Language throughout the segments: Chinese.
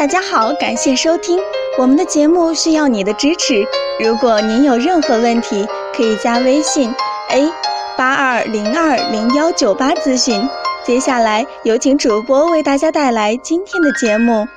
大家好，感谢收听我们的节目，需要你的支持。如果您有任何问题，可以加微信 a 八二零二零幺九八咨询。接下来有请主播为大家带来今天的节目。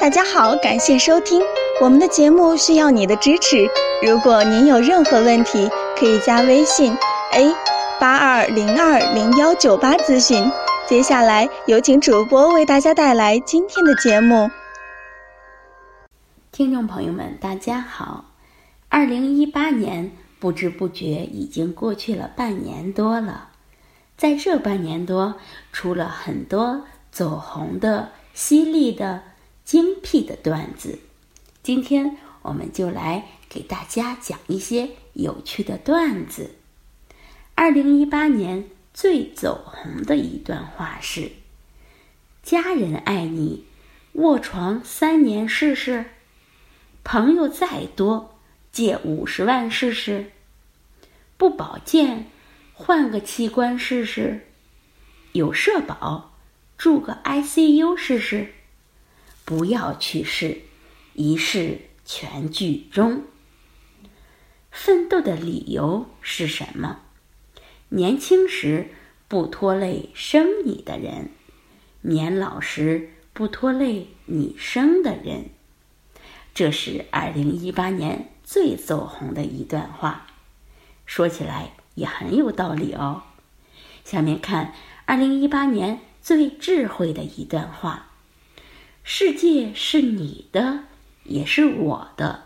大家好，感谢收听我们的节目，需要你的支持。如果您有任何问题，可以加微信 a 八二零二零幺九八咨询。接下来有请主播为大家带来今天的节目。听众朋友们，大家好！二零一八年不知不觉已经过去了半年多了，在这半年多，出了很多走红的、犀利的、精辟的段子。今天我们就来给大家讲一些有趣的段子。二零一八年最走红的一段话是：“家人爱你，卧床三年试试。”朋友再多，借五十万试试；不保健，换个器官试试；有社保，住个 ICU 试试；不要去试，一试全剧终。奋斗的理由是什么？年轻时不拖累生你的人，年老时不拖累你生的人。这是二零一八年最走红的一段话，说起来也很有道理哦。下面看二零一八年最智慧的一段话：世界是你的，也是我的，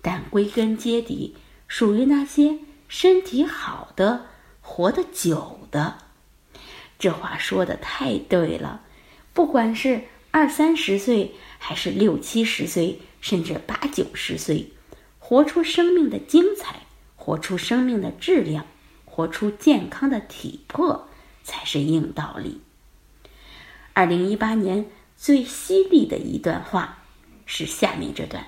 但归根结底属于那些身体好的、活得久的。这话说的太对了，不管是二三十岁，还是六七十岁。甚至八九十岁，活出生命的精彩，活出生命的质量，活出健康的体魄，才是硬道理。二零一八年最犀利的一段话是下面这段：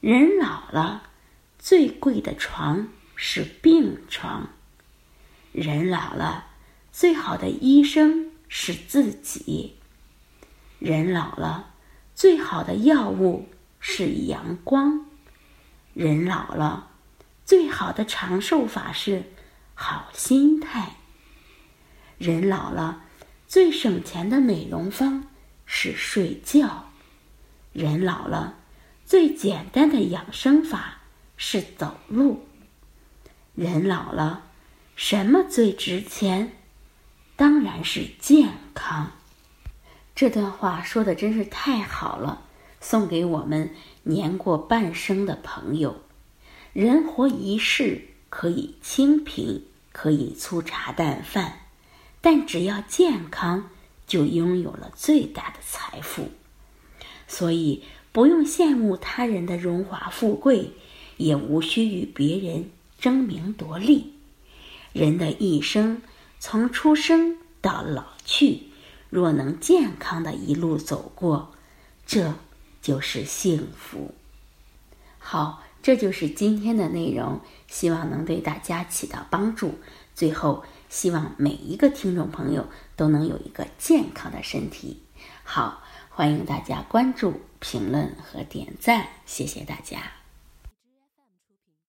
人老了，最贵的床是病床；人老了，最好的医生是自己；人老了，最好的药物。是阳光。人老了，最好的长寿法是好心态。人老了，最省钱的美容方是睡觉。人老了，最简单的养生法是走路。人老了，什么最值钱？当然是健康。这段话说的真是太好了。送给我们年过半生的朋友，人活一世，可以清贫，可以粗茶淡饭，但只要健康，就拥有了最大的财富。所以，不用羡慕他人的荣华富贵，也无需与别人争名夺利。人的一生，从出生到老去，若能健康的一路走过，这。就是幸福。好，这就是今天的内容，希望能对大家起到帮助。最后，希望每一个听众朋友都能有一个健康的身体。好，欢迎大家关注、评论和点赞，谢谢大家。